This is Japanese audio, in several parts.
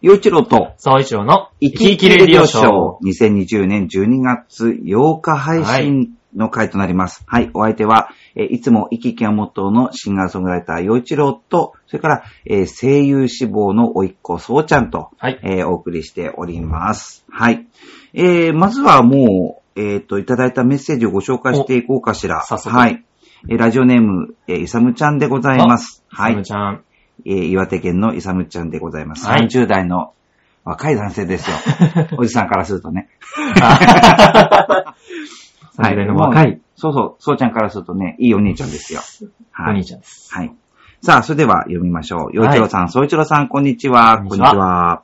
洋一郎と、総一郎の生き生きレディオショー。2020年12月8日配信の回となります。はい、お相手は、えーいつも生き生きがモットーのシンガーソングライター洋一郎と、それから、えー声優志望の甥っ子そうちゃんと、はいえーお送りしております。はい。えーまずはもう、えっ、と、いただいたメッセージをご紹介していこうかしら。早速はい。えーラジオネーム、えーいさむちゃんでございます。ははいい。。ちゃん。えー岩手県のイサムちゃんでございます。はい30代の若い男性ですよ。おじさんからするとね。30代の若いもうそうそう、そうちゃんからするとね、いいお兄ちゃんですよ。お兄ちゃんです。はい。さあ、それでは読みましょう。洋一郎さん、そう一郎さん、こんにちは。こんにちはは。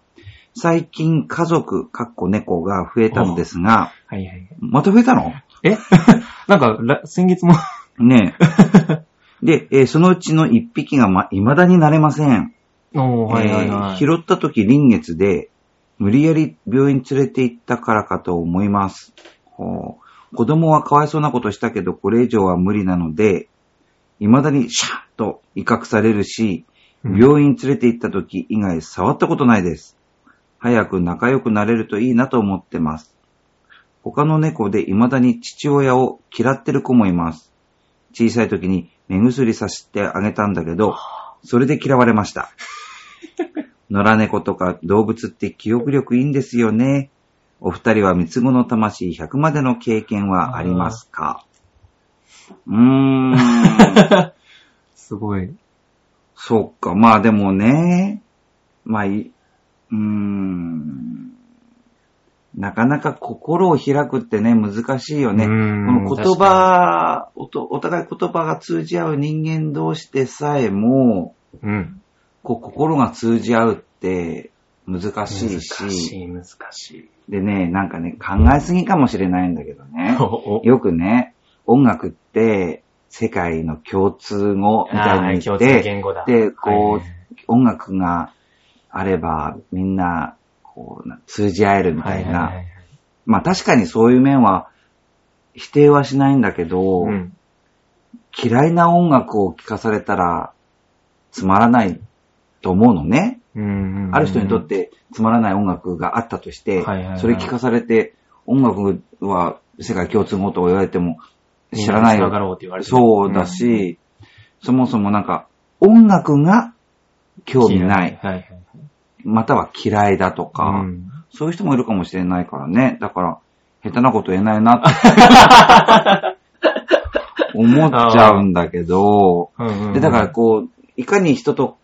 最近、家族、かっこ猫が増えたのですが、はいはい。また増えたの？え？なんか、ら先月も、ねえ。で、えーそのうちの一匹がま、未だになれません。おー、はいはいはい。えー拾った時臨月で、無理やり病院連れて行ったからかと思います。子供はかわいそうなことしたけど、これ以上は無理なので、未だにシャッと威嚇されるし、うん病院連れて行った時以外触ったことないです。早く仲良くなれるといいなと思ってます。他の猫で未だに父親を嫌ってる子もいます。小さい時に目薬さしてあげたんだけど、それで嫌われました。野良猫とか動物って記憶力いいんですよね。お二人は三つ子の魂100までの経験はありますか？うーん。すごい。そっか。まあでもね。まあい、うーん。なかなか心を開くってね、難しいよね。うこんの言葉おと、お互い言葉が通じ合う人間同士でさえも、うん。こう心が通じ合うって難しい難し、しい、難しい。でね、なんかね、考えすぎかもしれないんだけどね。およくね、音楽って世界の共通語みたいに言って。で、こう、はい音楽があればみんな、こう、な通じ合えるみたいな。はいはいはいまあ確かにそういう面は否定はしないんだけど、うん。嫌いな音楽を聴かされたらつまらないと思うのね。うん。ある人にとってつまらない音楽があったとして、はいはいはいそれ聞かされて、音楽は世界共通語と言われても知らないそうだし、そもそもなんか音楽が興味ない、はいはい。または嫌いだとか、うんそういう人もいるかもしれないからね。だから、下手なこと言えないなって 思っちゃうんだけど、うんうんうんで、だからこう、いかに人と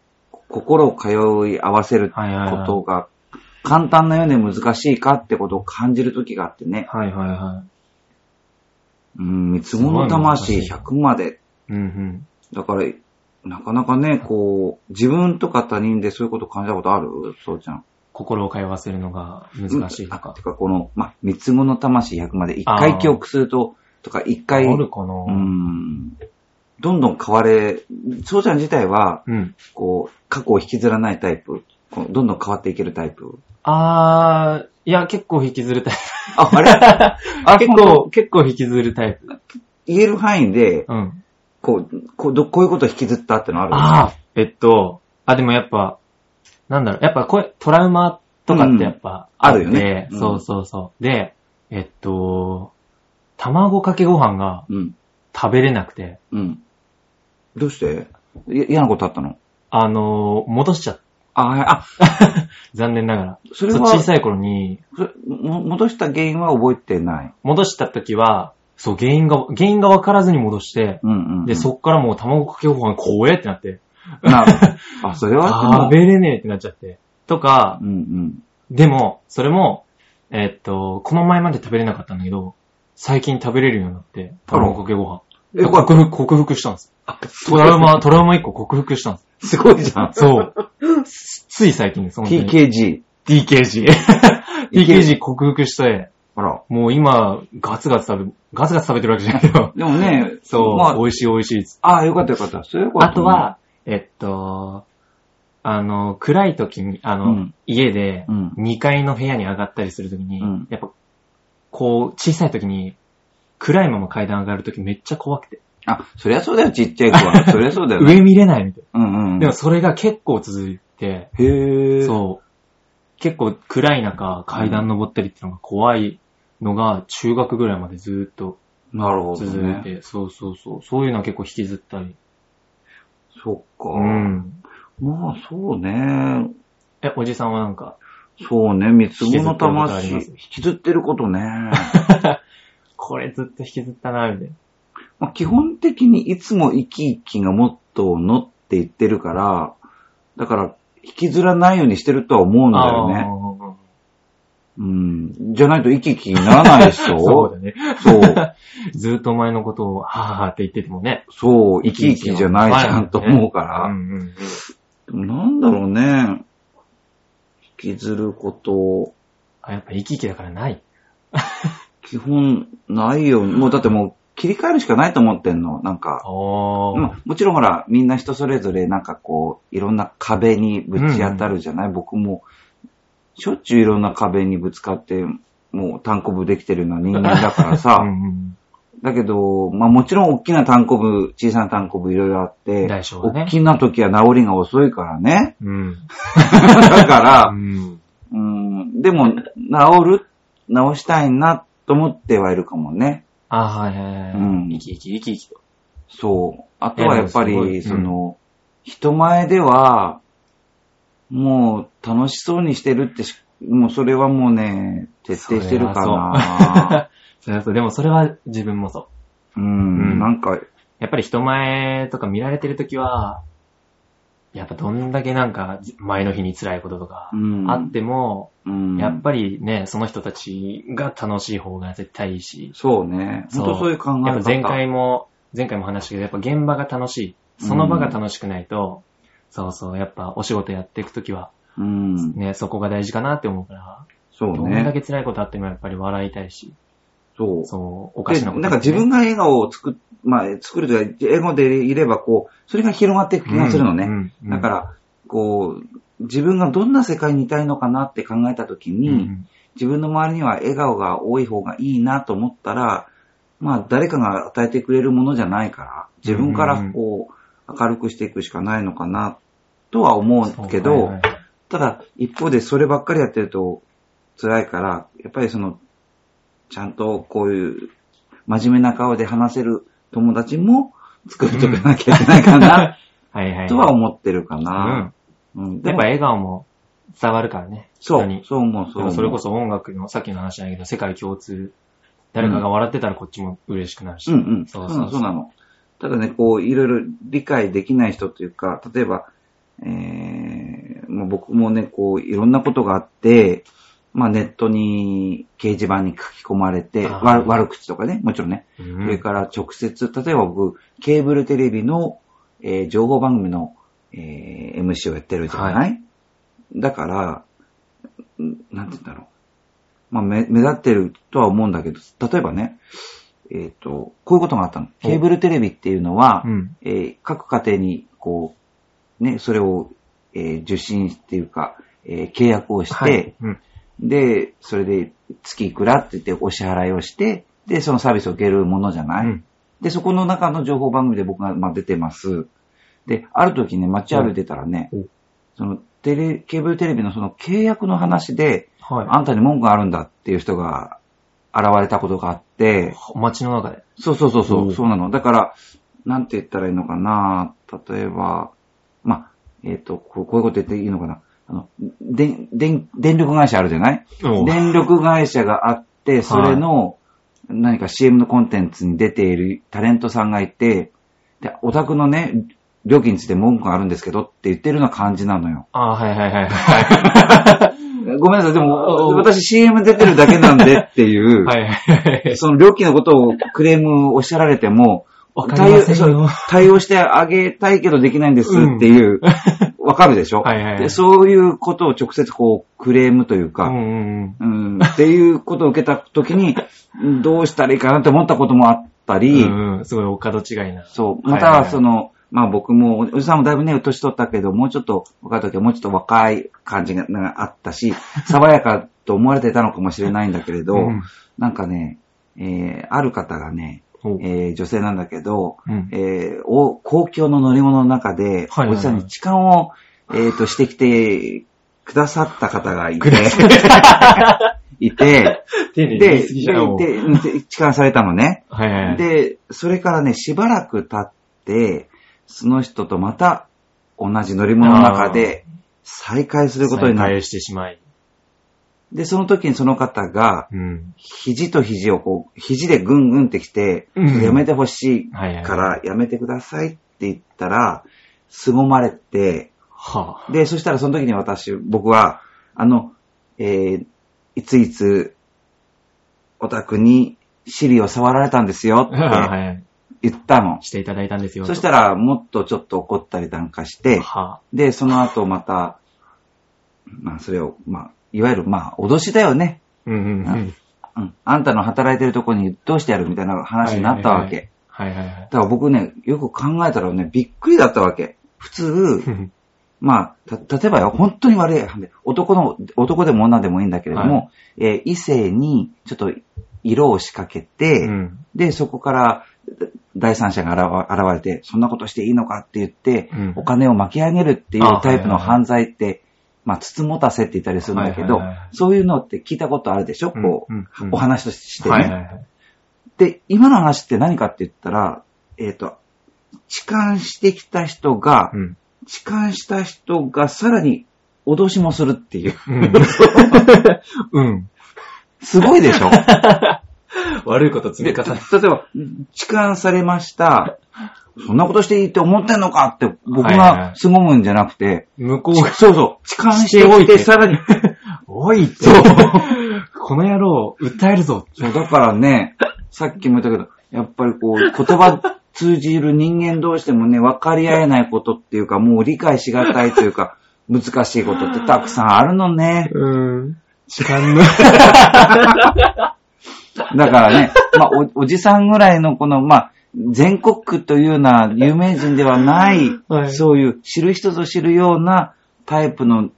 心を通い合わせることが簡単なようで難しいかってことを感じるときがあってね。はいはいはうん、三つ子の魂すごい難100まで。い。うんうん。だから、なかなかね、こう、自分とか他人でそういうこと感じたことある？そうちゃん。心を通わせるのが難しいとかあて。か、この、ま、三つ子の魂100まで一回記憶すると、とか一回、あるかなうん、どんどん変われ、そうちゃん自体は、うん。こう、過去を引きずらないタイプ。どんどん変わっていけるタイプ？あー、いや、結構引きずるタイあ、あれ？プ。あ結構、結構引きずるタイプ。言える範囲で、うん。こう、こうどこういうことを引きずったってのあるあー、えっと、あ、でもやっぱ、なんだろう、やっぱこれ、トラウマとかってやっぱ、うんあるよねうんそうそうそう。で、えっと、卵かけご飯がうん。食べれなくて、うん。どうして？い嫌なことあったの？あのー、戻しちゃった。あ、はいあ、残念ながら。それは小さい頃に、戻した原因は覚えてない。戻した時は、そう、原因が、原因が分からずに戻して、うんうん、うん。で、そっからもう卵かけご飯怖えってなって、なるほど。あ、それは食べれねえってなっちゃって。とかう、んうん。でも、それも、えっと、この前まで食べれなかったんだけど、最近食べれるようになって、卵かけご飯。克服、克服したんです。トラウマ、トラウマ一個克服したんです。すごいじゃん。そう。つい最近です。TKG。TKG。TKG 克服して、あら。もう今、ガツガツ食べ、ガツガツ食べてるわけじゃないけど。でもね、そう、まあ、美味しい美味しいっつってああ、よかったよかった。それよかった。あと、は、えっと、あの、暗い時に、あの、うん家でうん、2階の部屋に上がったりする時に、うんやっぱ、こう、小さい時に、暗いまま階段上がる時めっちゃ怖くて。あ、そりゃそうだよ、ちっちゃい子は。そりゃそうだよね。上見れないみたいうんうん。な。でもそれが結構続いて、へえ。そう。結構暗い中、階段登ったりっていうのが怖いのが、中学ぐらいまでずーっとなるほど続いて、ね。そうそうそう。そういうのは結構引きずったり。そっか。うん。まあ、そうね。え、おじさんはなんか、そうね、三つ子の魂、引きずってることね。これずっと引きずったな、みたいな。まあ、基本的にいつも生き生きがモットーのって言ってるから、だから、引きずらないようにしてるとは思うんだよね。あうん。じゃないと生き生きにならないでしーょそうだね。そう。ずっとお前のことを、はぁはぁって言っててもね。そう、生き生きじゃないじゃんと思うかうら。んうんうん。でもなんだろうね。引きずること、あ、やっぱ生き生きだからない。基本ないよ。もうだってもう切り替えるしかないと思ってんの。なんか。もちろんほら、みんな人それぞれなんかこう、いろんな壁にぶち当たるじゃない、僕も、しょっちゅういろんな壁にぶつかって、もう単行部できてるような人間だからさ。うんうんだけど、まあもちろん大きな単行部、小さな単行部いろいろあって、ね大きな時は治りが遅いからね。うん。だから う、ん。うん、でも、治る、治したいなと思ってはいるかもね。あ、はいはいはい。うん生き生き生き生きと。そう。あとはやっぱり、その、人前では、もう楽しそうにしてるってし、もうそれはもうね、徹底してるかな。それはそう。でもそれは自分もそう。うん、うんなんか、やっぱり人前とか見られてるときは、やっぱどんだけなんか前の日に辛いこととかうん、あっても、うん、やっぱりね、その人たちが楽しい方が絶対いいし、そうね。そう本当そういう考え方。やっぱ前回も、前回も話したけど、やっぱ現場が楽しい。その場が楽しくないと、そうそう、やっぱお仕事やっていくときは、うん、ね、そこが大事かなって思うから、そうどんだね。け辛いことあってもやっぱり笑いたいし、そう。そう、おかで、しなこと、なんか自分が笑顔を作っ、まあ、作るというか、笑顔でいれば、こう、それが広がっていく気がするのね。うんうんうんだから、こう、自分がどんな世界にいたいのかなって考えたときに、うん自分の周りには笑顔が多い方がいいなと思ったら、まあ、誰かが与えてくれるものじゃないから、自分からこう、明るくしていくしかないのかな、とは思うけど、はいはいはいただ、一方でそればっかりやってると辛いから、やっぱりその、ちゃんとこういう真面目な顔で話せる友達も作っておかなきゃいけないかな、はいはい。とは思ってるかう。なんうん、やっぱ、笑顔も伝わるからね。そうそう思う、そうそれこそ音楽の、さっきの話だけど、世界共通。誰かが笑ってたらこっちも嬉しくなるし。うんうん。そそううそうそうなの。ただね、こう、いろいろ理解できない人というか、例えば、えー、まあ、僕もね、こう、いろんなことがあって、まあ、ネットに、掲示板に書き込まれて、悪悪口とかね、もちろんね。うんそれから直接、例えば僕、ケーブルテレビの、えー情報番組の、えー MC をやってるじゃない、はだから、んなんて言うんだろう。まあ、目目立ってるとは思うんだけど、例えばね、えっ、と、こういうことがあったの。ケーブルテレビっていうのは、うん。えー各家庭に、こう、ね、それを、えー受信っていうか、えー契約をして、はい。うん。で、それで月いくらって言ってお支払いをして、で、そのサービスを受けるものじゃない、うんで、そこの中の情報番組で僕が、まあ、出てます。で、ある時ね、街歩いてたらね、うんその、テレ、ケーブルテレビのその契約の話で、はい。あんたに文句があるんだっていう人が現れたことがあって、街の中で。そうそうそうそうう、んそうなの。だから、なんて言ったらいいのかな。例えば、まあ、えっ、とこう、こういうこと言っていいのかな。あの、で、電、電力会社あるじゃない？電力会社があって、それの、何か CM のコンテンツに出ているタレントさんがいて、で、お宅のね、料金について文句があるんですけどって言ってるような感じなのよ。あーはいはいはいは ごめんなさい、でも、お私 CM 出てるだけなんでっていう、い。はい。その料金のことをクレームおっしゃられても、わかりませんよ。対応してあげたいけどできないんですっていう、わ、かるでしょ？はいでそういうことを直接こう、クレームというか、うんうんうん、っていうことを受けたときに、どうしたらいいかなって思ったこともあったうん。り、うんうん。すごいお門違いな。そう、またはいはいはいはその、まあ僕も、おじさんもだいぶね、年取ったけど、もうちょっと、若い時はもうちょっと若い感じがあったし、爽やかと思われてたのかもしれないんだけれど、うん。なんかね、えー、ある方がね、えー女性なんだけど、うん。えーお公共の乗り物の中で、はいはいはい。おじさんに痴漢を、えーとしてきてくださった方がいて いて、で、痴漢されたのね。はいはいはい。で、それからね、しばらく経って、その人とまた同じ乗り物の中で再会することになる。再会してしまい。で、その時にその方が、うん。肘と肘をこう、肘でグングンってきて、うんやめてほしい。からやめてくださいって言ったら、凄まれて、はで、そしたらその時に私、僕は、あの、えー、いついつ、お宅に尻を触られたんですよあ。ってはい。言ったの。していただいたんですよ。そしたら、もっとちょっと怒ったりなんかして、はで、その後また、まあ、それを、まあ、いわゆる、まあ、脅しだよね。うんうんうん。うん。あんたの働いてるとこにどうしてやるみたいな話になったわけ。はいはいはい。だから僕ね、よく考えたらね、びっくりだったわけ。普通、まあ、た、例えばよ、本当に悪い話、男の、男でも女でもいいんだけれども、えー異性にちょっと色を仕掛けて、うん。で、そこから第三者が現現れて、そんなことしていいのかって言って、うんお金を巻き上げるっていうあタイプの犯罪って、まあ、つつもたせって言ったりするんだけど、そういうのって聞いたことあるでしょ、こう、お話としてね。で、今の話って何かって言ったら、えっ、と、痴漢してきた人が、うん。痴漢した人がさらに脅しもするっていう。うん。うん。すごいでしょ？悪いこと積みで、重ね。例えば、痴漢されました。そんなことしていいって思ってんのか？って僕はいはいはいがすごむんじゃなくて、向こうが、そうそう、痴漢しておいててさらに、おいって。そうこの野郎、訴えるぞ。そう、だからね、さっきも言ったけど、やっぱりこう、言葉通じる人間同士でもね、分かり合えないことっていうか、もう理解しがたいというか、難しいことってたくさんあるのね。うん。痴漢の。だからね、まあお、おじさんぐらいのこの、まあ、全国区というような有名人ではない、はい。そういう知る人ぞ知るようなタイプの、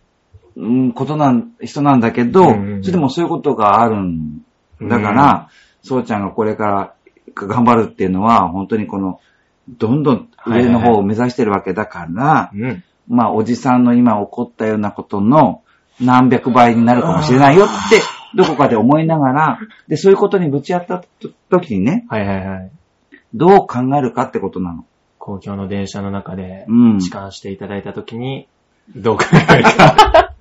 うん、ことなん、人なんだけど、うんうんうん。それでもそういうことがあるん。だから、そうちゃんがこれから頑張るっていうのは、本当にこの、どんどん上の方を目指してるわけだから、うん。まあ、おじさんの今起こったようなことの何百倍になるかもしれないよって、どこかで思いながら、で、そういうことにぶち当たった時にね、はいはいはい。どう考えるかってことなの。公共の電車の中でうん、痴漢していただいたときに、どう考えるか。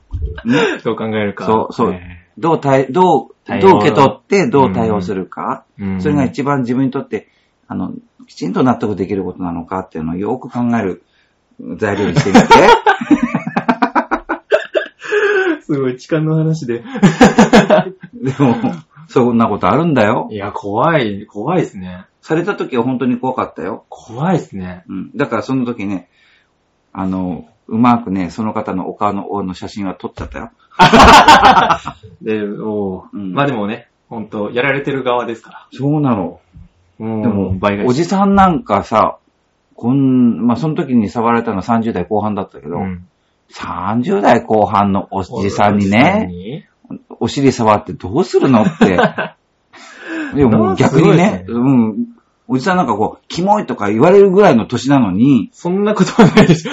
どう考えるか。そうそうえどう対、どう、対応どう受け取ってどう対応するか。ーうんそれが一番自分にとって、あの、きちんと納得できることなのかっていうのをよく考える材料にしてみて。すごい、痴漢の話で。でも、そんなことあるんだよい。や、怖い、怖いですね。された時は本当に怖かったよ。怖いですね。うん。だからその時ね、あの、うまくね、その方のお顔のの写真は撮っちゃったよ。で、おーうんまあでもね、本当やられてる側ですかそうなの。ら。もでも、おじさんなんかさ、こん、まあ、その時に触られたのは30代後半だったけど、うん30代後半のおじさんにね、に？お尻触ってどうするのって。でも逆にねねうん、おじさんなんかこう、キモいとか言われるぐらいの年なのに、そんなことはないでしょ。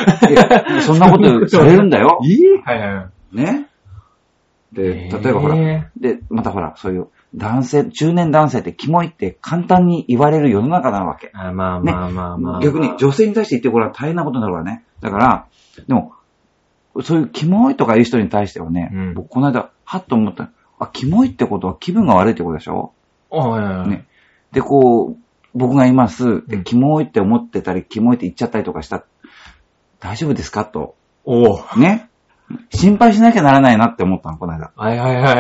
そんなことされるんだよ。いい？はいはいはい。ね。で、例えばほら、えで、またほら、そういう男性、中年男性ってキモいって簡単に言われる世の中なわけ。あまあまあまあまあ。逆に女性に対して言ってごらん大変なことになるわね。だから、でも、そういうキモいとか言う人に対してはね、うん僕この間、はっと思った。あ、キモいってことは気分が悪いってことでしょ？あはいはいはい。ね。で、こう、僕がいます。で、うんキモいって思ってたり、キモいって言っちゃったりとかした。大丈夫ですか？と。おーね。心配しなきゃならないなって思ったの、この間。はいはいは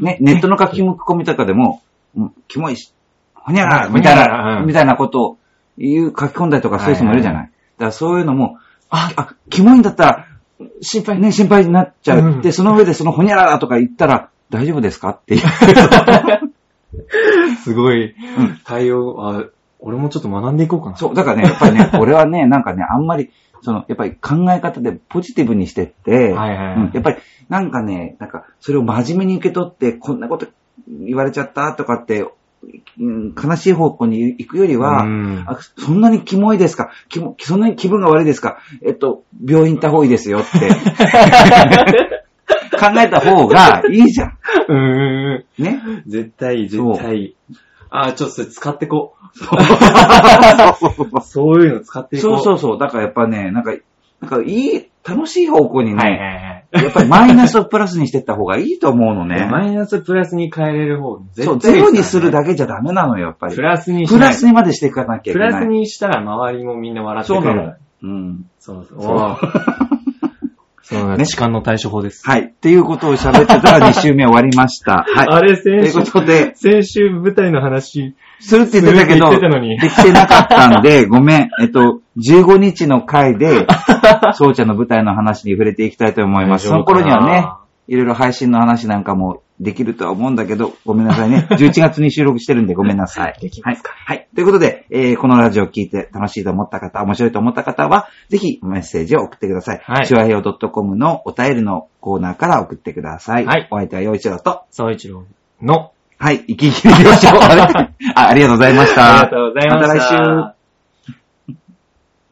い。ね、ネットの書き込みとかでも、うんキモいし、ほにゃらうんみたいほにゃらうな、んみたいなことを言う、書き込んだりとかそういう人もいるじゃない。だからそういうのも、あ、あ、キモいんだったら、心配ね、心配になっちゃう。うんで、その上でそのほにゃららとか言ったら、大丈夫ですか？っていう。すごいん対応、あ、俺もちょっと学んでいこうかな。そう、だからね、やっぱりね、俺はね、なんかね、あんまり、その、やっぱり考え方でポジティブにしてって、はいはいはいうんやっぱり、なんかね、なんか、それを真面目に受け取って、こんなこと言われちゃったとかって、うん悲しい方向に行くよりは、うんあそんなにキモいですか？キモそんなに気分が悪いですか？えっと、病院行った方がいいですよって 考えた方がいいじゃん。うん。ね？絶対、絶対。あー、ちょっとそれ使ってこう。そういうの使っていこ。そううそうそう。だからやっぱね、なんか、なんかいい、楽しい方向にね、はいはいはい。やっぱりマイナスをプラスにしていった方がいいと思うのね。マイナスプラスに変えれる方、絶対そう、ゼロにするだだけじゃダメなのよ、やっぱりプ。ラスにプラスにまでしていかなきゃいけない。プラスにしたら周りもみんな笑ってくれる。そうなの。うん。そうそう。ね痴漢の対処法です。はい。っていうことを喋ってたら 2週目終わりました。はい。あれ、という先週、ことで、先週舞台の話、するって言ってたけど、できてなかったんで、ごめん。えっと、15日の回で、そうちゃんの舞台の話に触れていきたいと思います。その頃にはね、いろいろ配信の話なんかもできるとは思うんだけど、ごめんなさいね。11月に収録してるんでごめんなさい。できますかはい。はい。ということで、えーこのラジオを聞いて楽しいと思った方、面白いと思った方は、ぜひメッセージを送ってください。はいチュアヘオ .com のお便りのコーナーから送ってください。はいお相手は陽一郎と、総一郎の、はい、生き生きでよしょ。あれあありがとうございました。ありがとうございました。また来週。